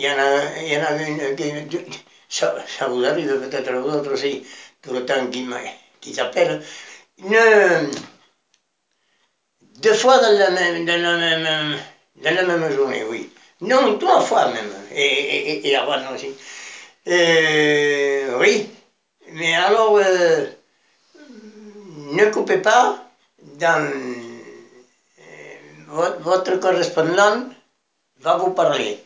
il y en a, une, ça, ça, vous arrive peut-être à vous autres aussi, tout le temps qu'ils qui une, deux fois dans la même, dans la même, dans la même journée, oui. Non, trois fois même, et, et, et avant aussi. Oui, mais alors, ne coupez pas dans votre correspondant va vous parler.